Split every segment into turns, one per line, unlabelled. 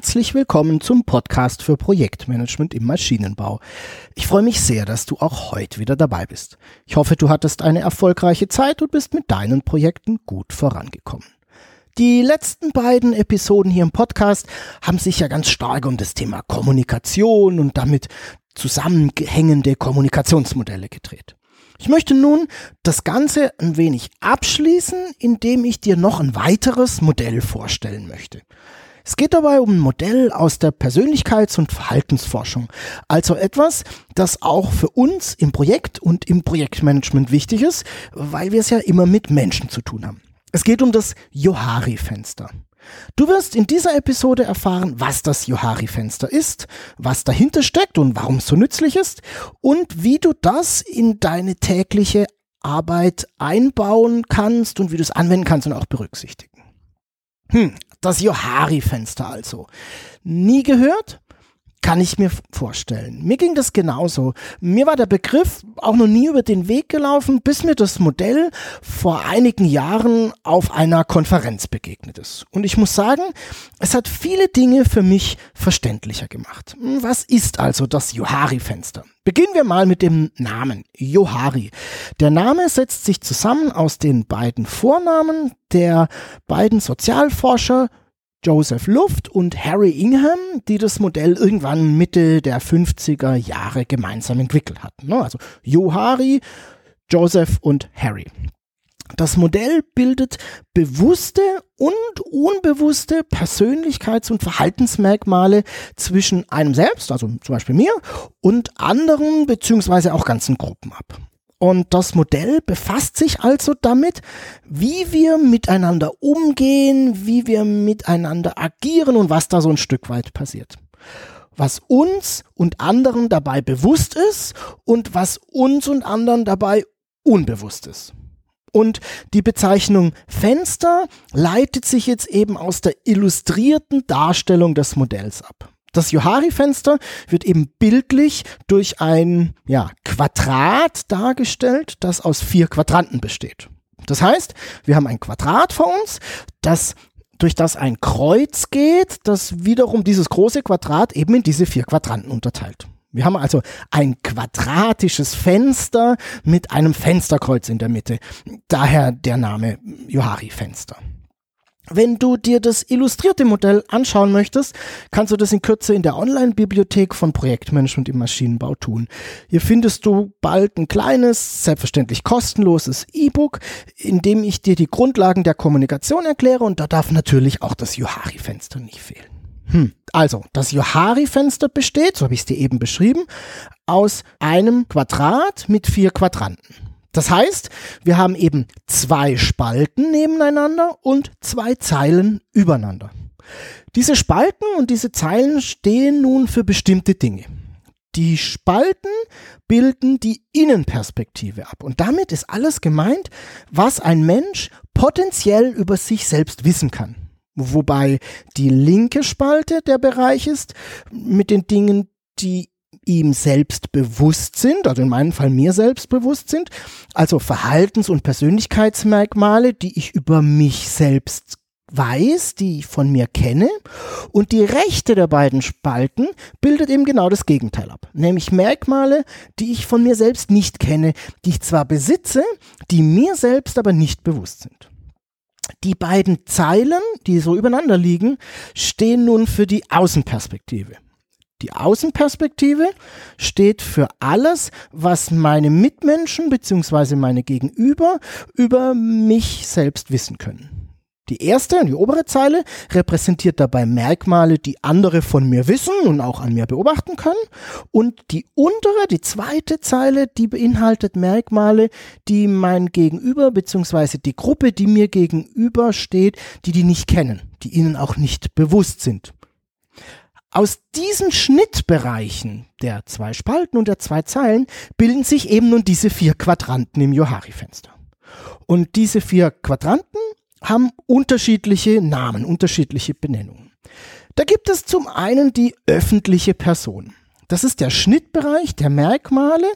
Herzlich willkommen zum Podcast für Projektmanagement im Maschinenbau. Ich freue mich sehr, dass du auch heute wieder dabei bist. Ich hoffe, du hattest eine erfolgreiche Zeit und bist mit deinen Projekten gut vorangekommen. Die letzten beiden Episoden hier im Podcast haben sich ja ganz stark um das Thema Kommunikation und damit zusammenhängende Kommunikationsmodelle gedreht. Ich möchte nun das Ganze ein wenig abschließen, indem ich dir noch ein weiteres Modell vorstellen möchte. Es geht dabei um ein Modell aus der Persönlichkeits- und Verhaltensforschung, also etwas, das auch für uns im Projekt und im Projektmanagement wichtig ist, weil wir es ja immer mit Menschen zu tun haben. Es geht um das Johari-Fenster. Du wirst in dieser Episode erfahren, was das Johari-Fenster ist, was dahinter steckt und warum es so nützlich ist und wie du das in deine tägliche Arbeit einbauen kannst und wie du es anwenden kannst und auch berücksichtigen. Hm, das Johari-Fenster also. Nie gehört? Kann ich mir vorstellen. Mir ging das genauso. Mir war der Begriff auch noch nie über den Weg gelaufen, bis mir das Modell vor einigen Jahren auf einer Konferenz begegnet ist. Und ich muss sagen, es hat viele Dinge für mich verständlicher gemacht. Was ist also das Johari-Fenster? Beginnen wir mal mit dem Namen Johari. Der Name setzt sich zusammen aus den beiden Vornamen der beiden Sozialforscher Joseph Luft und Harry Ingham, die das Modell irgendwann Mitte der 50er Jahre gemeinsam entwickelt hatten. Ne? Also Johari, Joseph und Harry. Das Modell bildet bewusste und unbewusste Persönlichkeits- und Verhaltensmerkmale zwischen einem selbst, also zum Beispiel mir, und anderen beziehungsweise auch ganzen Gruppen ab. Und das Modell befasst sich also damit, wie wir miteinander umgehen, wie wir miteinander agieren und was da so ein Stück weit passiert. Was uns und anderen dabei bewusst ist und was uns und anderen dabei unbewusst ist. Und die Bezeichnung Fenster leitet sich jetzt eben aus der illustrierten Darstellung des Modells ab. Das Johari-Fenster wird eben bildlich durch ein ja, Quadrat dargestellt, das aus vier Quadranten besteht. Das heißt, wir haben ein Quadrat vor uns, das durch das ein Kreuz geht, das wiederum dieses große Quadrat eben in diese vier Quadranten unterteilt. Wir haben also ein quadratisches Fenster mit einem Fensterkreuz in der Mitte. Daher der Name Johari-Fenster. Wenn du dir das illustrierte Modell anschauen möchtest, kannst du das in Kürze in der Online-Bibliothek von Projektmanagement im Maschinenbau tun. Hier findest du bald ein kleines, selbstverständlich kostenloses E-Book, in dem ich dir die Grundlagen der Kommunikation erkläre und da darf natürlich auch das Johari-Fenster nicht fehlen. Hm. Also, das Johari-Fenster besteht, so habe ich es dir eben beschrieben, aus einem Quadrat mit vier Quadranten. Das heißt, wir haben eben zwei Spalten nebeneinander und zwei Zeilen übereinander. Diese Spalten und diese Zeilen stehen nun für bestimmte Dinge. Die Spalten bilden die Innenperspektive ab. Und damit ist alles gemeint, was ein Mensch potenziell über sich selbst wissen kann. Wobei die linke Spalte der Bereich ist mit den Dingen, die ihm selbst bewusst sind, also in meinem Fall mir selbst bewusst sind, also Verhaltens- und Persönlichkeitsmerkmale, die ich über mich selbst weiß, die ich von mir kenne. Und die rechte der beiden Spalten bildet eben genau das Gegenteil ab. Nämlich Merkmale, die ich von mir selbst nicht kenne, die ich zwar besitze, die mir selbst aber nicht bewusst sind. Die beiden Zeilen, die so übereinander liegen, stehen nun für die Außenperspektive. Die Außenperspektive steht für alles, was meine Mitmenschen bzw. meine Gegenüber über mich selbst wissen können. Die erste, die obere Zeile, repräsentiert dabei Merkmale, die andere von mir wissen und auch an mir beobachten können. Und die untere, die zweite Zeile, die beinhaltet Merkmale, die mein Gegenüber bzw. die Gruppe, die mir gegenüber steht, die die nicht kennen, die ihnen auch nicht bewusst sind. Aus diesen Schnittbereichen der zwei Spalten und der zwei Zeilen bilden sich eben nun diese vier Quadranten im Johari-Fenster. Und diese vier Quadranten haben unterschiedliche Namen, unterschiedliche Benennungen. Da gibt es zum einen die öffentliche Person. Das ist der Schnittbereich der Merkmale,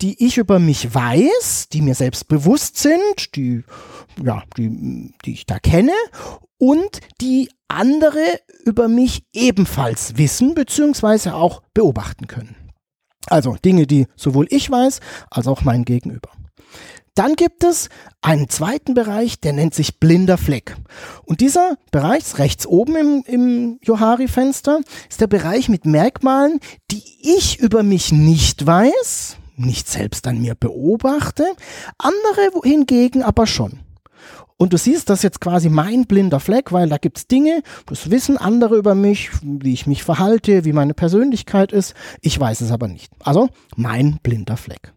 die ich über mich weiß, die mir selbst bewusst sind, die, ja, die, die ich da kenne und die andere über mich ebenfalls wissen bzw. auch beobachten können. Also Dinge, die sowohl ich weiß als auch mein Gegenüber. Dann gibt es einen zweiten Bereich, der nennt sich blinder Fleck. Und dieser Bereich rechts oben im, im Johari-Fenster ist der Bereich mit Merkmalen, die ich über mich nicht weiß, nicht selbst an mir beobachte, andere hingegen aber schon. Und du siehst, das ist jetzt quasi mein blinder Fleck, weil da gibt's Dinge, das wissen andere über mich, wie ich mich verhalte, wie meine Persönlichkeit ist. Ich weiß es aber nicht. Also mein blinder Fleck.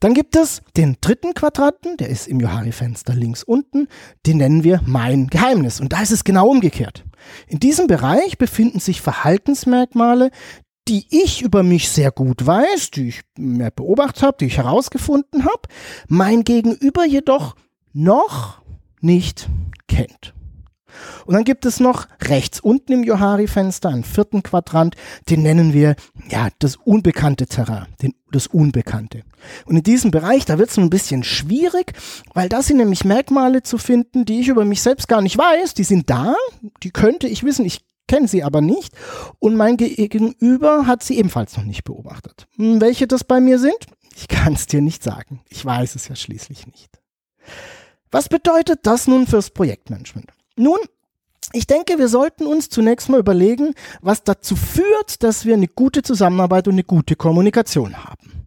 Dann gibt es den dritten Quadranten, der ist im Johari-Fenster links unten, den nennen wir mein Geheimnis. Und da ist es genau umgekehrt. In diesem Bereich befinden sich Verhaltensmerkmale, die ich über mich sehr gut weiß, die ich beobachtet habe, die ich herausgefunden habe, mein Gegenüber jedoch noch nicht kennt. Und dann gibt es noch rechts unten im Johari-Fenster einen vierten Quadrant, den nennen wir ja das unbekannte Terrain, den, das Unbekannte. Und in diesem Bereich, da wird es ein bisschen schwierig, weil da sind nämlich Merkmale zu finden, die ich über mich selbst gar nicht weiß. Die sind da, die könnte ich wissen, ich kenne sie aber nicht. Und mein Gegenüber hat sie ebenfalls noch nicht beobachtet. Hm, welche das bei mir sind? Ich kann es dir nicht sagen. Ich weiß es ja schließlich nicht. Was bedeutet das nun fürs Projektmanagement? Nun, ich denke, wir sollten uns zunächst mal überlegen, was dazu führt, dass wir eine gute Zusammenarbeit und eine gute Kommunikation haben.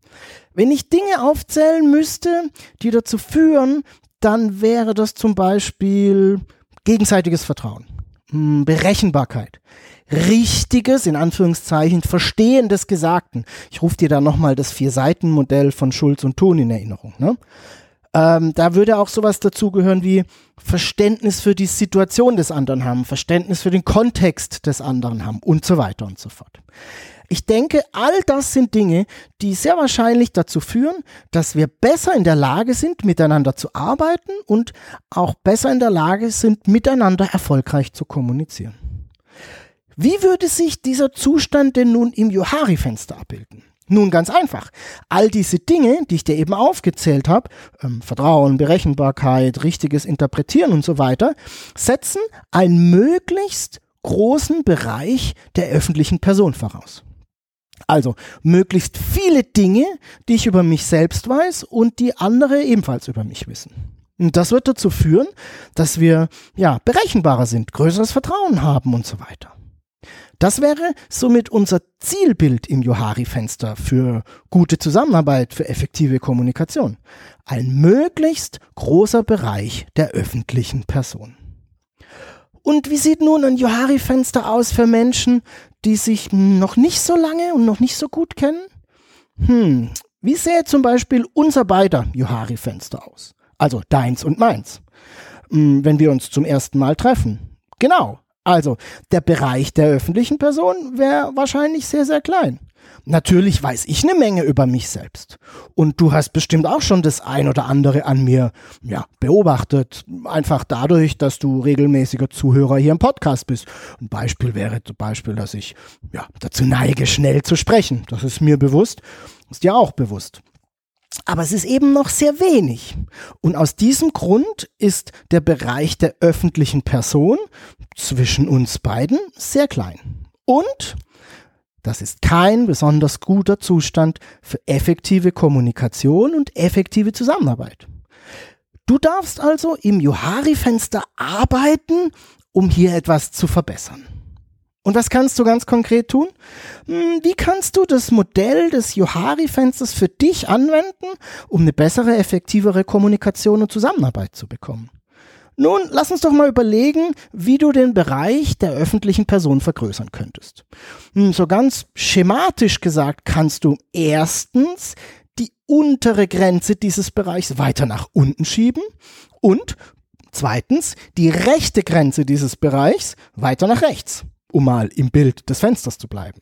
Wenn ich Dinge aufzählen müsste, die dazu führen, dann wäre das zum Beispiel gegenseitiges Vertrauen, Berechenbarkeit, richtiges, in Anführungszeichen, Verstehen des Gesagten. Ich rufe dir da nochmal das Vier-Seiten-Modell von Schulz und Thun in Erinnerung. Ne? Ähm, da würde auch sowas dazugehören wie Verständnis für die Situation des anderen haben, Verständnis für den Kontext des anderen haben und so weiter und so fort. Ich denke, all das sind Dinge, die sehr wahrscheinlich dazu führen, dass wir besser in der Lage sind, miteinander zu arbeiten und auch besser in der Lage sind, miteinander erfolgreich zu kommunizieren. Wie würde sich dieser Zustand denn nun im Johari-Fenster abbilden? Nun ganz einfach. All diese Dinge, die ich dir eben aufgezählt habe, ähm, Vertrauen, Berechenbarkeit, richtiges Interpretieren und so weiter, setzen einen möglichst großen Bereich der öffentlichen Person voraus. Also möglichst viele Dinge, die ich über mich selbst weiß und die andere ebenfalls über mich wissen. Und das wird dazu führen, dass wir ja berechenbarer sind, größeres Vertrauen haben und so weiter. Das wäre somit unser Zielbild im Johari-Fenster für gute Zusammenarbeit, für effektive Kommunikation. Ein möglichst großer Bereich der öffentlichen Person. Und wie sieht nun ein Johari-Fenster aus für Menschen, die sich noch nicht so lange und noch nicht so gut kennen? Hm, wie sähe zum Beispiel unser beider Johari-Fenster aus? Also deins und meins. Hm, wenn wir uns zum ersten Mal treffen. Genau, also, der Bereich der öffentlichen Person wäre wahrscheinlich sehr, sehr klein. Natürlich weiß ich eine Menge über mich selbst. Und du hast bestimmt auch schon das ein oder andere an mir ja, beobachtet. Einfach dadurch, dass du regelmäßiger Zuhörer hier im Podcast bist. Ein Beispiel wäre zum Beispiel, dass ich ja, dazu neige, schnell zu sprechen. Das ist mir bewusst. Ist dir auch bewusst. Aber es ist eben noch sehr wenig. Und aus diesem Grund ist der Bereich der öffentlichen Person zwischen uns beiden sehr klein. Und das ist kein besonders guter Zustand für effektive Kommunikation und effektive Zusammenarbeit. Du darfst also im Johari-Fenster arbeiten, um hier etwas zu verbessern. Und was kannst du ganz konkret tun? Hm, wie kannst du das Modell des Johari-Fensters für dich anwenden, um eine bessere, effektivere Kommunikation und Zusammenarbeit zu bekommen? Nun, lass uns doch mal überlegen, wie du den Bereich der öffentlichen Person vergrößern könntest. Hm, so ganz schematisch gesagt kannst du erstens die untere Grenze dieses Bereichs weiter nach unten schieben und zweitens die rechte Grenze dieses Bereichs weiter nach rechts, um mal im Bild des Fensters zu bleiben.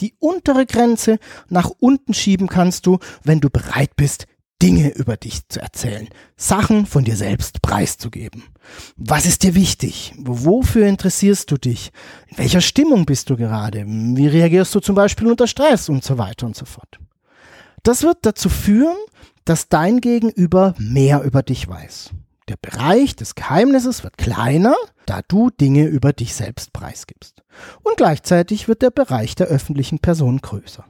Die untere Grenze nach unten schieben kannst du, wenn du bereit bist, Dinge über dich zu erzählen, Sachen von dir selbst preiszugeben. Was ist dir wichtig? Wofür interessierst du dich? In welcher Stimmung bist du gerade? Wie reagierst du zum Beispiel unter Stress und so weiter und so fort? Das wird dazu führen, dass dein Gegenüber mehr über dich weiß. Der Bereich des Geheimnisses wird kleiner, da du Dinge über dich selbst preisgibst. Und gleichzeitig wird der Bereich der öffentlichen Person größer.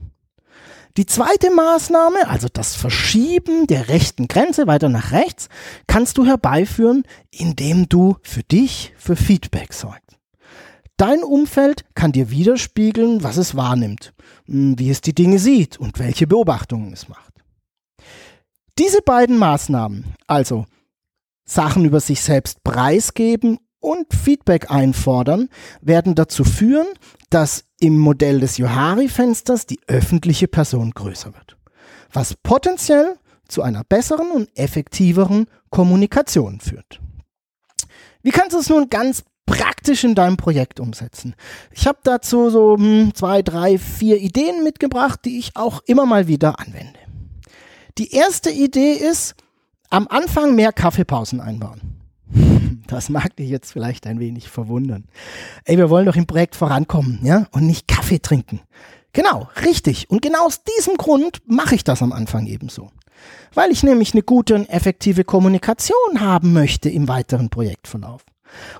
Die zweite Maßnahme, also das Verschieben der rechten Grenze weiter nach rechts, kannst du herbeiführen, indem du für dich für Feedback sorgst. Dein Umfeld kann dir widerspiegeln, was es wahrnimmt, hm, wie es die Dinge sieht und welche Beobachtungen es macht. Diese beiden Maßnahmen, also Sachen über sich selbst preisgeben und Feedback einfordern, werden dazu führen, dass im Modell des Johari-Fensters die öffentliche Person größer wird, was potenziell zu einer besseren und effektiveren Kommunikation führt. Wie kannst du es nun ganz praktisch in deinem Projekt umsetzen? Ich habe dazu so hm, zwei, drei, vier Ideen mitgebracht, die ich auch immer mal wieder anwende. Die erste Idee ist, am Anfang mehr Kaffeepausen einbauen. Das mag dich jetzt vielleicht ein wenig verwundern. Ey, wir wollen doch im Projekt vorankommen, ja? Und nicht Kaffee trinken. Genau, richtig. Und genau aus diesem Grund mache ich das am Anfang ebenso. Weil ich nämlich eine gute und effektive Kommunikation haben möchte im weiteren Projektverlauf.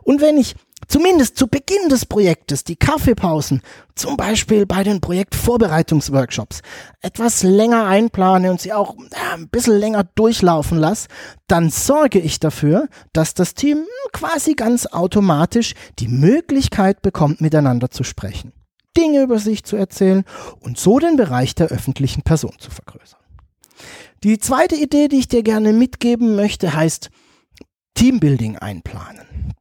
Und wenn ich zumindest zu Beginn des Projektes die Kaffeepausen, zum Beispiel bei den Projektvorbereitungsworkshops, etwas länger einplane und sie auch ein bisschen länger durchlaufen lasse, dann sorge ich dafür, dass das Team quasi ganz automatisch die Möglichkeit bekommt, miteinander zu sprechen, Dinge über sich zu erzählen und so den Bereich der öffentlichen Person zu vergrößern. Die zweite Idee, die ich dir gerne mitgeben möchte, heißt Teambuilding einplanen.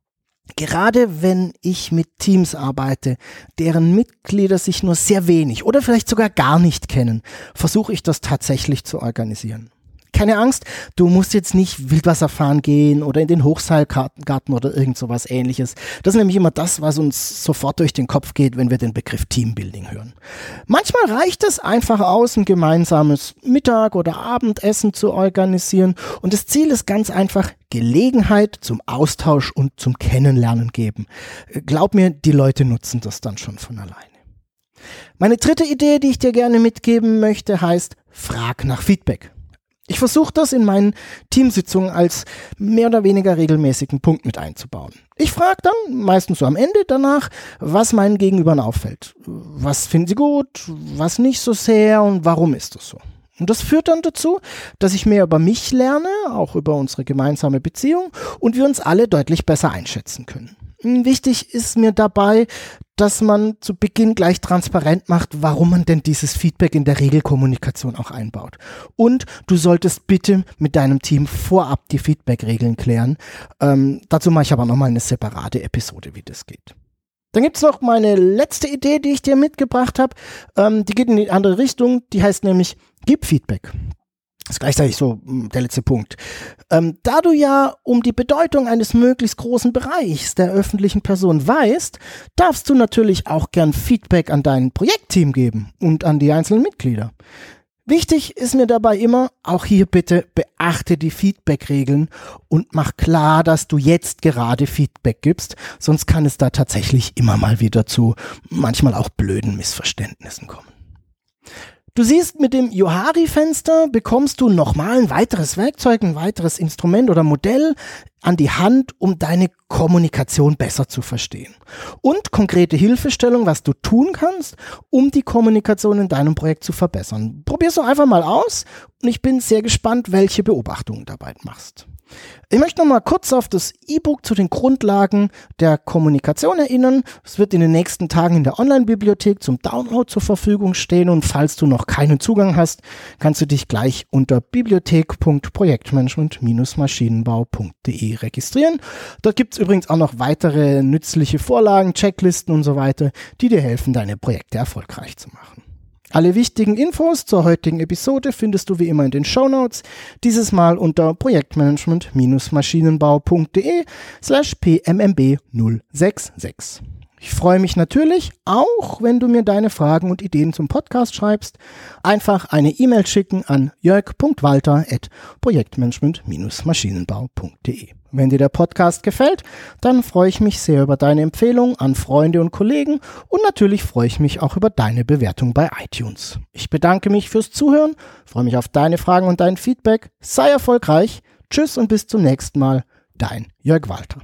Gerade wenn ich mit Teams arbeite, deren Mitglieder sich nur sehr wenig oder vielleicht sogar gar nicht kennen, versuche ich das tatsächlich zu organisieren keine Angst, du musst jetzt nicht Wildwasser fahren gehen oder in den Hochseilgarten oder irgend sowas ähnliches. Das ist nämlich immer das, was uns sofort durch den Kopf geht, wenn wir den Begriff Teambuilding hören. Manchmal reicht es einfach aus, ein gemeinsames Mittag- oder Abendessen zu organisieren und das Ziel ist ganz einfach, Gelegenheit zum Austausch und zum Kennenlernen geben. Glaub mir, die Leute nutzen das dann schon von alleine. Meine dritte Idee, die ich dir gerne mitgeben möchte, heißt, frag nach Feedback. Ich versuche das in meinen Teamsitzungen als mehr oder weniger regelmäßigen Punkt mit einzubauen. Ich frage dann, meistens so am Ende danach, was meinen Gegenübern auffällt. Was finden sie gut, was nicht so sehr und warum ist das so. Und das führt dann dazu, dass ich mehr über mich lerne, auch über unsere gemeinsame Beziehung und wir uns alle deutlich besser einschätzen können. Wichtig ist mir dabei, dass man zu Beginn gleich transparent macht, warum man denn dieses Feedback in der Regelkommunikation auch einbaut. Und du solltest bitte mit deinem Team vorab die Feedback-Regeln klären. Ähm, dazu mache ich aber nochmal eine separate Episode, wie das geht. Dann gibt's noch meine letzte Idee, die ich dir mitgebracht habe. Ähm, die geht in die andere Richtung. Die heißt nämlich, gib Feedback. Das ist gleichzeitig so hm, der letzte Punkt. Ähm, da du ja um die Bedeutung eines möglichst großen Bereichs der öffentlichen Person weißt, darfst du natürlich auch gern Feedback an dein Projektteam geben und an die einzelnen Mitglieder. Wichtig ist mir dabei immer, auch hier bitte beachte die Feedback-Regeln und mach klar, dass du jetzt gerade Feedback gibst, sonst kann es da tatsächlich immer mal wieder zu manchmal auch blöden Missverständnissen kommen. Du siehst, mit dem Johari-Fenster bekommst du nochmal ein weiteres Werkzeug, ein weiteres Instrument oder Modell an die Hand, um deine Kommunikation besser zu verstehen. Und konkrete Hilfestellung, was du tun kannst, um die Kommunikation in deinem Projekt zu verbessern. Probier's doch einfach mal aus und ich bin sehr gespannt, welche Beobachtungen dabei machst. Ich möchte noch mal kurz auf das E-Book zu den Grundlagen der Kommunikation erinnern. Es wird in den nächsten Tagen in der Online-Bibliothek zum Download zur Verfügung stehen und falls du noch keinen Zugang hast, kannst du dich gleich unter bibliothek.projektmanagement-maschinenbau.de registrieren. Dort gibt es übrigens auch noch weitere nützliche Vorlagen, Checklisten und so weiter, die dir helfen, deine Projekte erfolgreich zu machen. Alle wichtigen Infos zur heutigen Episode findest du wie immer in den Show Notes. dieses Mal unter projektmanagement-maschinenbau.de slash pmmb 066. Ich freue mich natürlich auch, wenn du mir deine Fragen und Ideen zum Podcast schreibst. Einfach eine E-Mail schicken an jörg.walter.projektmanagement-maschinenbau.de. Wenn dir der Podcast gefällt, dann freue ich mich sehr über deine Empfehlung an Freunde und Kollegen und natürlich freue ich mich auch über deine Bewertung bei iTunes. Ich bedanke mich fürs Zuhören, freue mich auf deine Fragen und dein Feedback. Sei erfolgreich. Tschüss und bis zum nächsten Mal. Dein Jörg Walter.